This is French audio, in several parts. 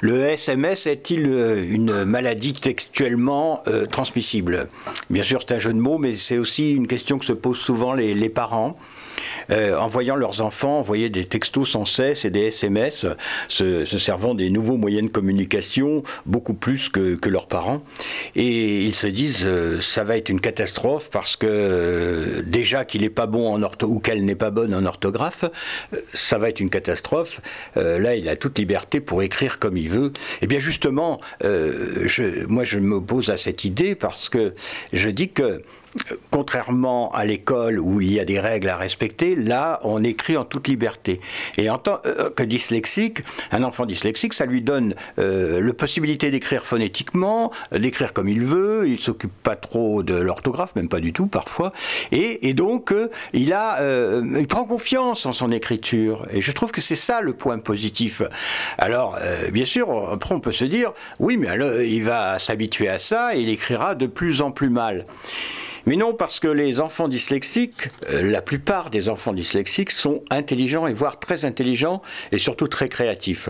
Le SMS est-il une maladie textuellement transmissible? Bien sûr, c'est un jeu de mots, mais c'est aussi une question que se posent souvent les parents. Euh, en voyant leurs enfants envoyer des textos sans cesse et des SMS, se, servant des nouveaux moyens de communication beaucoup plus que, leurs parents. Et ils se disent, euh, ça va être une catastrophe parce que euh, déjà qu'il n'est pas bon en orthographe ou qu'elle n'est pas bonne en orthographe, ça va être une catastrophe. là, il a toute liberté pour écrire comme il veut. Et eh bien justement, je, moi je m'oppose à cette idée parce que je dis que contrairement à l'école où il y a des règles à respecter, là, on écrit en toute liberté. Et en tant euh, que dyslexique, un enfant dyslexique, ça lui donne euh, la possibilité d'écrire phonétiquement, d'écrire comme il veut, il s'occupe pas trop de l'orthographe, même pas du tout parfois, et, donc euh, il a, il prend confiance en son écriture. Et je trouve que c'est ça le point positif. Alors, bien sûr, après on peut se dire, oui, mais alors, il va s'habituer à ça et il écrira de plus en plus mal. Mais non, parce que les enfants dyslexiques, euh, la plupart des enfants dyslexiques sont intelligents et voire très intelligents et surtout très créatifs.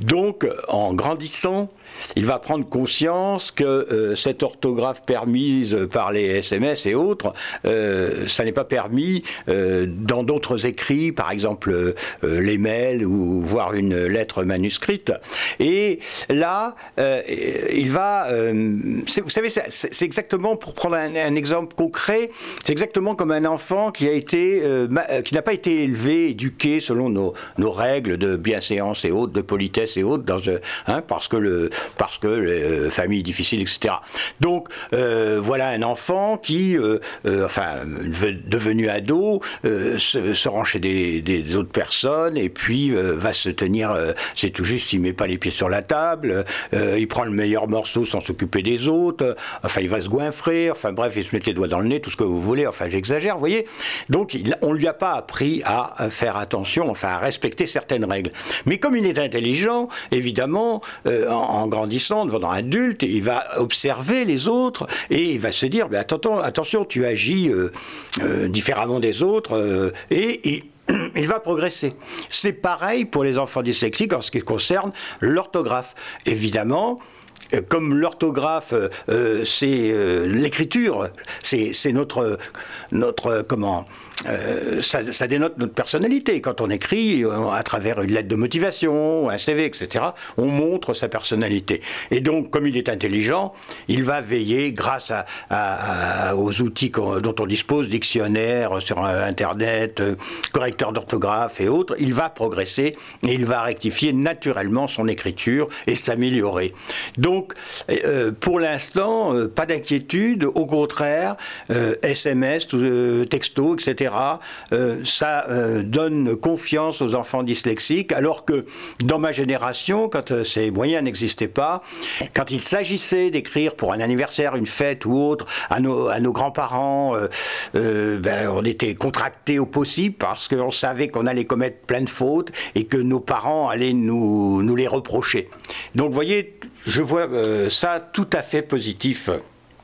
Donc, en grandissant, il va prendre conscience que euh, cette orthographe permise par les SMS et autres, euh, ça n'est pas permis dans d'autres écrits, par exemple les mails ou voir une lettre manuscrite. Et là, il va, vous savez, c'est exactement pour prendre un exemple concret, c'est exactement comme un enfant qui a été, euh, euh, qui n'a pas été élevé, éduqué selon nos, nos, règles de bienséance et autres, de politesse et autres, hein, parce que le, parce que euh, familles difficiles, etc. Donc voilà un enfant qui, enfin, devenu ado, se, se, rend chez des, des, autres personnes et puis va se tenir, c'est tout juste, il met pas les pieds sur la table, il prend le meilleur morceau sans s'occuper des autres, enfin il va se goinfrer, enfin bref, il se met les doigts dans le nez, tout ce que vous voulez, enfin j'exagère, vous voyez. Donc on ne lui a pas appris à faire attention, enfin à respecter certaines règles. Mais comme il est intelligent, évidemment, euh, en, grandissant, devenant adulte, il va observer les autres et il va se dire, ben, attention, attention, tu agis euh, euh, différemment des autres et, il va progresser. C'est pareil pour les enfants dyslexiques en ce qui concerne l'orthographe. Évidemment, euh, comme l'orthographe, euh, euh, c'est l'écriture, c'est notre, notre comment euh, ça, dénote notre personnalité. Quand on écrit euh, à travers une lettre de motivation, un CV, etc., on montre sa personnalité. Et donc, comme il est intelligent, il va veiller, grâce aux outils dont on dispose, dictionnaire sur Internet, euh, correcteur d'orthographe et autres, il va progresser et il va rectifier naturellement son écriture et s'améliorer. Donc, pour l'instant, pas d'inquiétude, au contraire, SMS, texto, etc., euh, ça euh, donne confiance aux enfants dyslexiques, alors que dans ma génération, quand euh, ces moyens n'existaient pas, quand il s'agissait d'écrire pour un anniversaire, une fête ou autre, à nos, grands-parents, ben, on était contractés au possible parce qu'on savait qu'on allait commettre plein de fautes et que nos parents allaient nous, nous les reprocher. Donc vous voyez, je vois ça tout à fait positif.